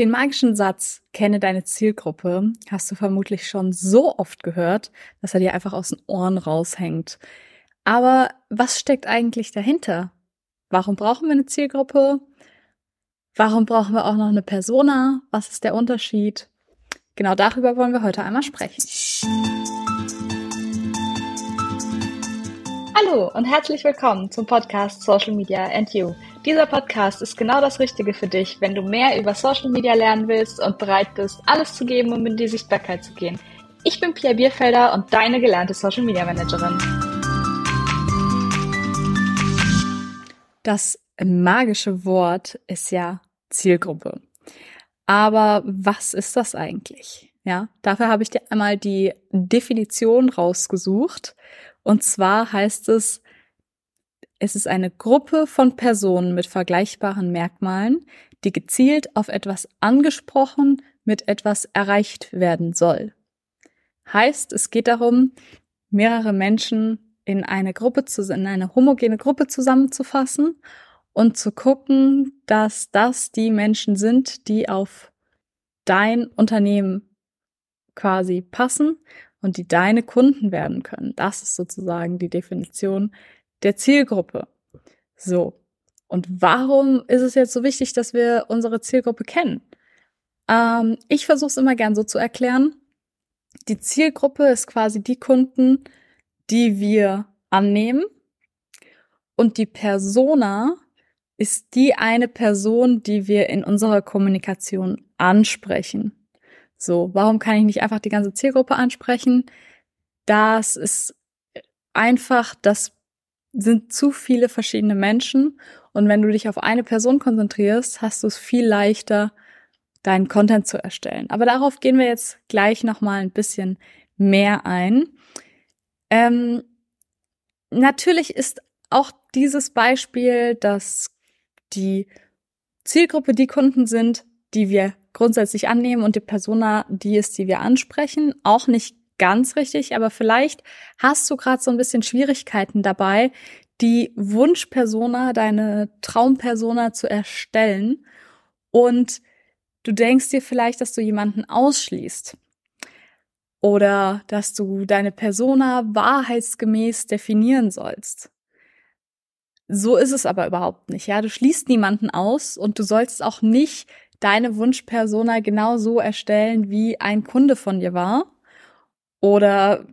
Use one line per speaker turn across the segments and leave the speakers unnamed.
Den magischen Satz, kenne deine Zielgruppe, hast du vermutlich schon so oft gehört, dass er dir einfach aus den Ohren raushängt. Aber was steckt eigentlich dahinter? Warum brauchen wir eine Zielgruppe? Warum brauchen wir auch noch eine Persona? Was ist der Unterschied? Genau darüber wollen wir heute einmal sprechen.
Hallo und herzlich willkommen zum Podcast Social Media and You. Dieser Podcast ist genau das Richtige für dich, wenn du mehr über Social Media lernen willst und bereit bist, alles zu geben, um in die Sichtbarkeit zu gehen. Ich bin Pia Bierfelder und deine gelernte Social Media Managerin.
Das magische Wort ist ja Zielgruppe. Aber was ist das eigentlich? Ja, dafür habe ich dir einmal die Definition rausgesucht und zwar heißt es, es ist eine Gruppe von Personen mit vergleichbaren Merkmalen, die gezielt auf etwas angesprochen, mit etwas erreicht werden soll. Heißt, es geht darum, mehrere Menschen in eine Gruppe zu, in eine homogene Gruppe zusammenzufassen und zu gucken, dass das die Menschen sind, die auf dein Unternehmen quasi passen und die deine Kunden werden können. Das ist sozusagen die Definition der Zielgruppe. So. Und warum ist es jetzt so wichtig, dass wir unsere Zielgruppe kennen? Ähm, ich versuche es immer gern so zu erklären. Die Zielgruppe ist quasi die Kunden, die wir annehmen. Und die Persona ist die eine Person, die wir in unserer Kommunikation ansprechen. So, warum kann ich nicht einfach die ganze Zielgruppe ansprechen? Das ist einfach, das sind zu viele verschiedene Menschen. Und wenn du dich auf eine Person konzentrierst, hast du es viel leichter, deinen Content zu erstellen. Aber darauf gehen wir jetzt gleich nochmal ein bisschen mehr ein. Ähm, natürlich ist auch dieses Beispiel, dass die Zielgruppe die Kunden sind, die wir grundsätzlich annehmen und die Persona die ist, die wir ansprechen. Auch nicht ganz richtig, aber vielleicht hast du gerade so ein bisschen Schwierigkeiten dabei, die Wunschpersona, deine Traumpersona zu erstellen und du denkst dir vielleicht, dass du jemanden ausschließt oder dass du deine Persona wahrheitsgemäß definieren sollst. So ist es aber überhaupt nicht. Ja, du schließt niemanden aus und du sollst auch nicht deine Wunschpersona genau so erstellen, wie ein Kunde von dir war oder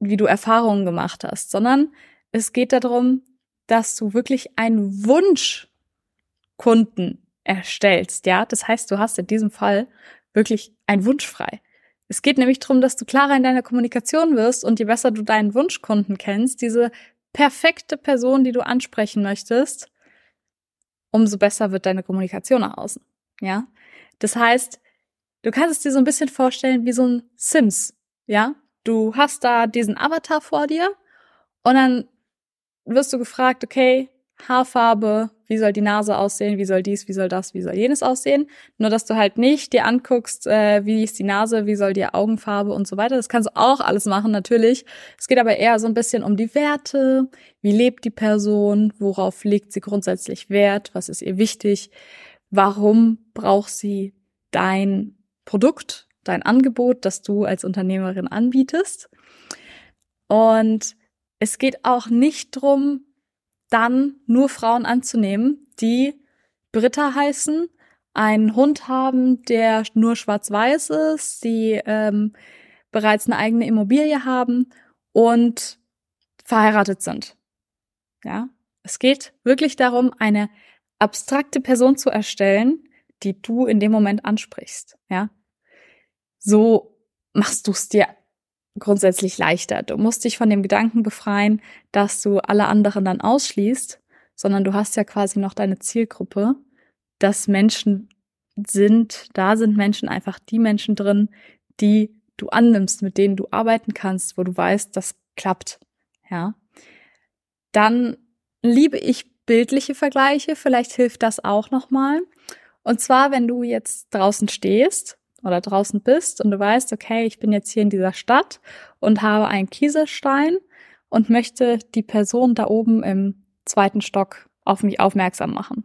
wie du Erfahrungen gemacht hast, sondern es geht darum, dass du wirklich einen Wunschkunden erstellst, ja? Das heißt, du hast in diesem Fall wirklich einen Wunsch frei. Es geht nämlich darum, dass du klarer in deiner Kommunikation wirst und je besser du deinen Wunschkunden kennst, diese perfekte Person, die du ansprechen möchtest, umso besser wird deine Kommunikation nach außen. Ja? Das heißt, du kannst es dir so ein bisschen vorstellen wie so ein Sims. Ja? Du hast da diesen Avatar vor dir und dann wirst du gefragt, okay, Haarfarbe, wie soll die Nase aussehen, wie soll dies, wie soll das, wie soll jenes aussehen. Nur dass du halt nicht dir anguckst, äh, wie ist die Nase, wie soll die Augenfarbe und so weiter. Das kannst du auch alles machen, natürlich. Es geht aber eher so ein bisschen um die Werte. Wie lebt die Person? Worauf legt sie grundsätzlich Wert? Was ist ihr wichtig? Warum braucht sie dein Produkt, dein Angebot, das du als Unternehmerin anbietest? Und es geht auch nicht drum, dann nur Frauen anzunehmen, die Britta heißen, einen Hund haben, der nur schwarz-weiß ist, die ähm, bereits eine eigene Immobilie haben und verheiratet sind. Ja, es geht wirklich darum, eine abstrakte Person zu erstellen, die du in dem Moment ansprichst. Ja, so machst du es dir grundsätzlich leichter. Du musst dich von dem Gedanken befreien, dass du alle anderen dann ausschließt, sondern du hast ja quasi noch deine Zielgruppe, dass Menschen sind, da sind Menschen einfach die Menschen drin, die du annimmst, mit denen du arbeiten kannst, wo du weißt, das klappt. Ja. Dann liebe ich bildliche Vergleiche, vielleicht hilft das auch nochmal. Und zwar, wenn du jetzt draußen stehst oder draußen bist und du weißt, okay, ich bin jetzt hier in dieser Stadt und habe einen Kieselstein und möchte die Person da oben im zweiten Stock auf mich aufmerksam machen.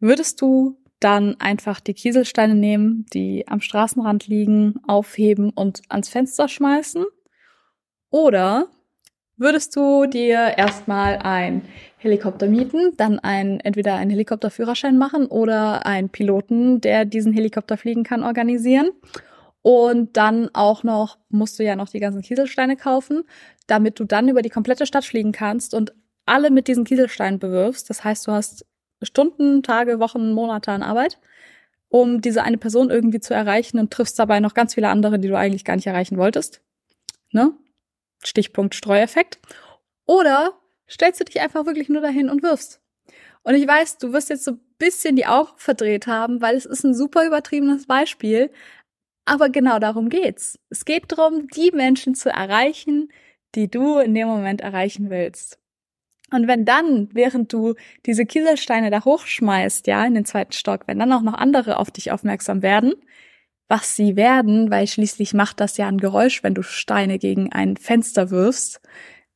Würdest du dann einfach die Kieselsteine nehmen, die am Straßenrand liegen, aufheben und ans Fenster schmeißen? Oder würdest du dir erstmal ein Helikopter mieten, dann ein, entweder einen Helikopterführerschein machen oder einen Piloten, der diesen Helikopter fliegen kann, organisieren? Und dann auch noch, musst du ja noch die ganzen Kieselsteine kaufen, damit du dann über die komplette Stadt fliegen kannst und alle mit diesen Kieselsteinen bewirfst. Das heißt, du hast Stunden, Tage, Wochen, Monate an Arbeit, um diese eine Person irgendwie zu erreichen und triffst dabei noch ganz viele andere, die du eigentlich gar nicht erreichen wolltest. Ne? Stichpunkt Streueffekt. Oder stellst du dich einfach wirklich nur dahin und wirfst. Und ich weiß, du wirst jetzt so ein bisschen die Augen verdreht haben, weil es ist ein super übertriebenes Beispiel. Aber genau darum geht's. Es geht darum, die Menschen zu erreichen, die du in dem Moment erreichen willst. Und wenn dann, während du diese Kieselsteine da hochschmeißt, ja, in den zweiten Stock, wenn dann auch noch andere auf dich aufmerksam werden, was sie werden, weil schließlich macht das ja ein Geräusch, wenn du Steine gegen ein Fenster wirfst,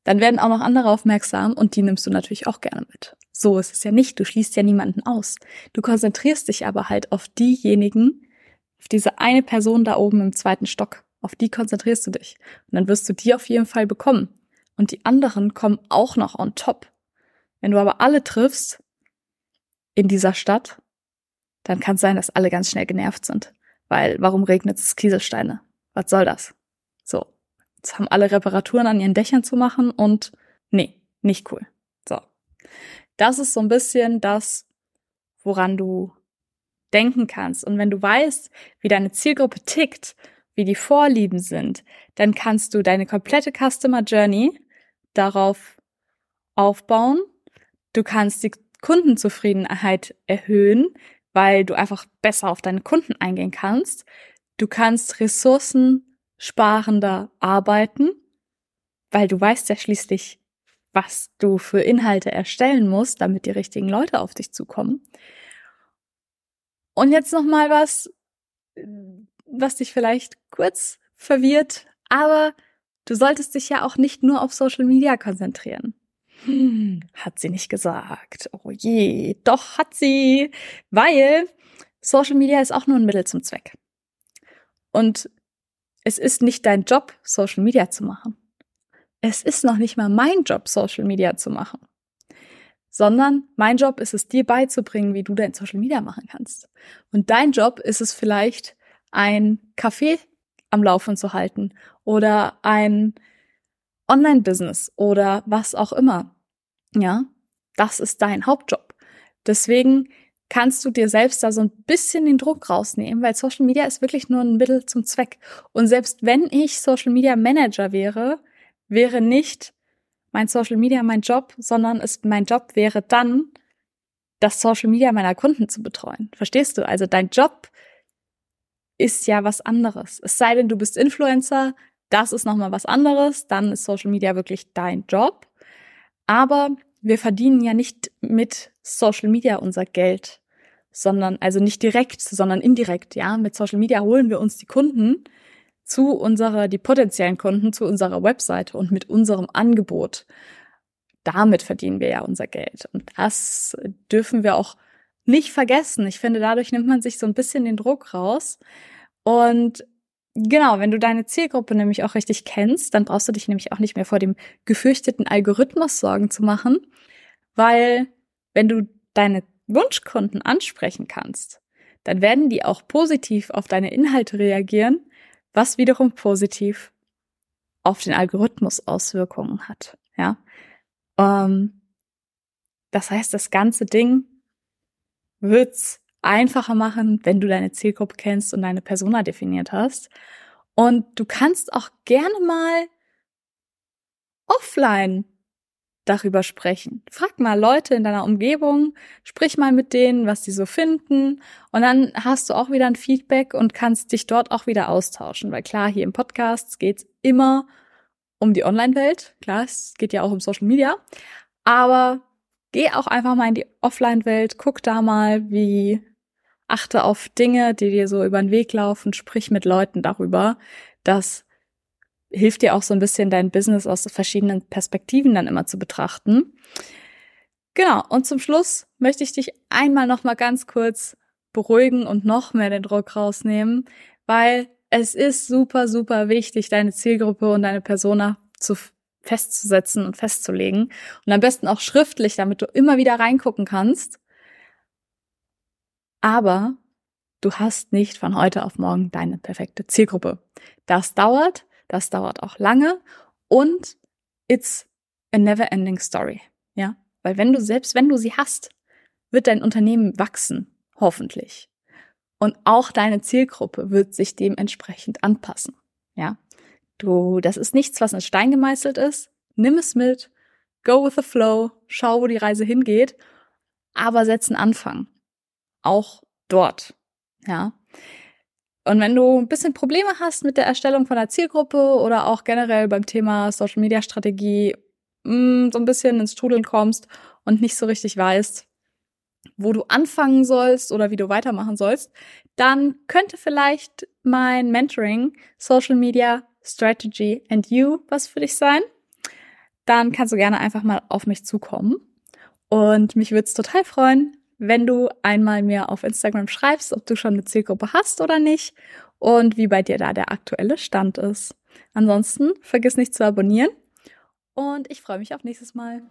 dann werden auch noch andere aufmerksam und die nimmst du natürlich auch gerne mit. So ist es ja nicht, du schließt ja niemanden aus. Du konzentrierst dich aber halt auf diejenigen, auf diese eine Person da oben im zweiten Stock. Auf die konzentrierst du dich. Und dann wirst du die auf jeden Fall bekommen und die anderen kommen auch noch on top. Wenn du aber alle triffst in dieser Stadt, dann kann es sein, dass alle ganz schnell genervt sind. Weil warum regnet es Kieselsteine? Was soll das? Jetzt haben alle Reparaturen an ihren Dächern zu machen und nee, nicht cool. So. Das ist so ein bisschen das, woran du denken kannst. Und wenn du weißt, wie deine Zielgruppe tickt, wie die Vorlieben sind, dann kannst du deine komplette Customer Journey darauf aufbauen. Du kannst die Kundenzufriedenheit erhöhen, weil du einfach besser auf deine Kunden eingehen kannst. Du kannst ressourcensparender arbeiten, weil du weißt ja schließlich, was du für Inhalte erstellen musst, damit die richtigen Leute auf dich zukommen. Und jetzt noch mal was, was dich vielleicht kurz verwirrt, aber Du solltest dich ja auch nicht nur auf Social Media konzentrieren. Hm, hat sie nicht gesagt. Oh je, doch hat sie, weil Social Media ist auch nur ein Mittel zum Zweck. Und es ist nicht dein Job, Social Media zu machen. Es ist noch nicht mal mein Job, Social Media zu machen. Sondern mein Job ist es, dir beizubringen, wie du dein Social Media machen kannst. Und dein Job ist es vielleicht, ein Café am Laufen zu halten oder ein Online-Business oder was auch immer. Ja, das ist dein Hauptjob. Deswegen kannst du dir selbst da so ein bisschen den Druck rausnehmen, weil Social Media ist wirklich nur ein Mittel zum Zweck. Und selbst wenn ich Social Media Manager wäre, wäre nicht mein Social Media mein Job, sondern es mein Job wäre dann, das Social Media meiner Kunden zu betreuen. Verstehst du? Also dein Job ist ja was anderes. Es sei denn, du bist Influencer, das ist nochmal was anderes, dann ist Social Media wirklich dein Job. Aber wir verdienen ja nicht mit Social Media unser Geld, sondern, also nicht direkt, sondern indirekt, ja. Mit Social Media holen wir uns die Kunden zu unserer, die potenziellen Kunden zu unserer Webseite und mit unserem Angebot. Damit verdienen wir ja unser Geld. Und das dürfen wir auch nicht vergessen. Ich finde, dadurch nimmt man sich so ein bisschen den Druck raus. Und Genau, wenn du deine Zielgruppe nämlich auch richtig kennst, dann brauchst du dich nämlich auch nicht mehr vor dem gefürchteten Algorithmus Sorgen zu machen, weil wenn du deine Wunschkunden ansprechen kannst, dann werden die auch positiv auf deine Inhalte reagieren, was wiederum positiv auf den Algorithmus Auswirkungen hat. Ja, ähm, das heißt, das ganze Ding wird's einfacher machen, wenn du deine Zielgruppe kennst und deine Persona definiert hast. Und du kannst auch gerne mal offline darüber sprechen. Frag mal Leute in deiner Umgebung, sprich mal mit denen, was sie so finden und dann hast du auch wieder ein Feedback und kannst dich dort auch wieder austauschen, weil klar, hier im Podcast geht's immer um die Online-Welt, klar, es geht ja auch um Social Media, aber geh auch einfach mal in die Offline-Welt, guck da mal, wie achte auf Dinge, die dir so über den Weg laufen, sprich mit Leuten darüber. Das hilft dir auch so ein bisschen dein Business aus verschiedenen Perspektiven dann immer zu betrachten. Genau, und zum Schluss möchte ich dich einmal noch mal ganz kurz beruhigen und noch mehr den Druck rausnehmen, weil es ist super, super wichtig, deine Zielgruppe und deine Persona zu festzusetzen und festzulegen. Und am besten auch schriftlich, damit du immer wieder reingucken kannst. Aber du hast nicht von heute auf morgen deine perfekte Zielgruppe. Das dauert, das dauert auch lange und it's a never ending story. Ja, weil wenn du selbst, wenn du sie hast, wird dein Unternehmen wachsen. Hoffentlich. Und auch deine Zielgruppe wird sich dementsprechend anpassen. Ja, du, das ist nichts, was in Stein gemeißelt ist. Nimm es mit, go with the flow, schau, wo die Reise hingeht, aber setz einen Anfang. Auch dort. Ja. Und wenn du ein bisschen Probleme hast mit der Erstellung von der Zielgruppe oder auch generell beim Thema Social Media Strategie mh, mm, so ein bisschen ins Strudeln kommst und nicht so richtig weißt, wo du anfangen sollst oder wie du weitermachen sollst, dann könnte vielleicht mein Mentoring Social Media Strategy and You was für dich sein. Dann kannst du gerne einfach mal auf mich zukommen. Und mich würde es total freuen, wenn du einmal mir auf Instagram schreibst, ob du schon eine Zielgruppe hast oder nicht und wie bei dir da der aktuelle Stand ist. Ansonsten vergiss nicht zu abonnieren und ich freue mich auf nächstes Mal.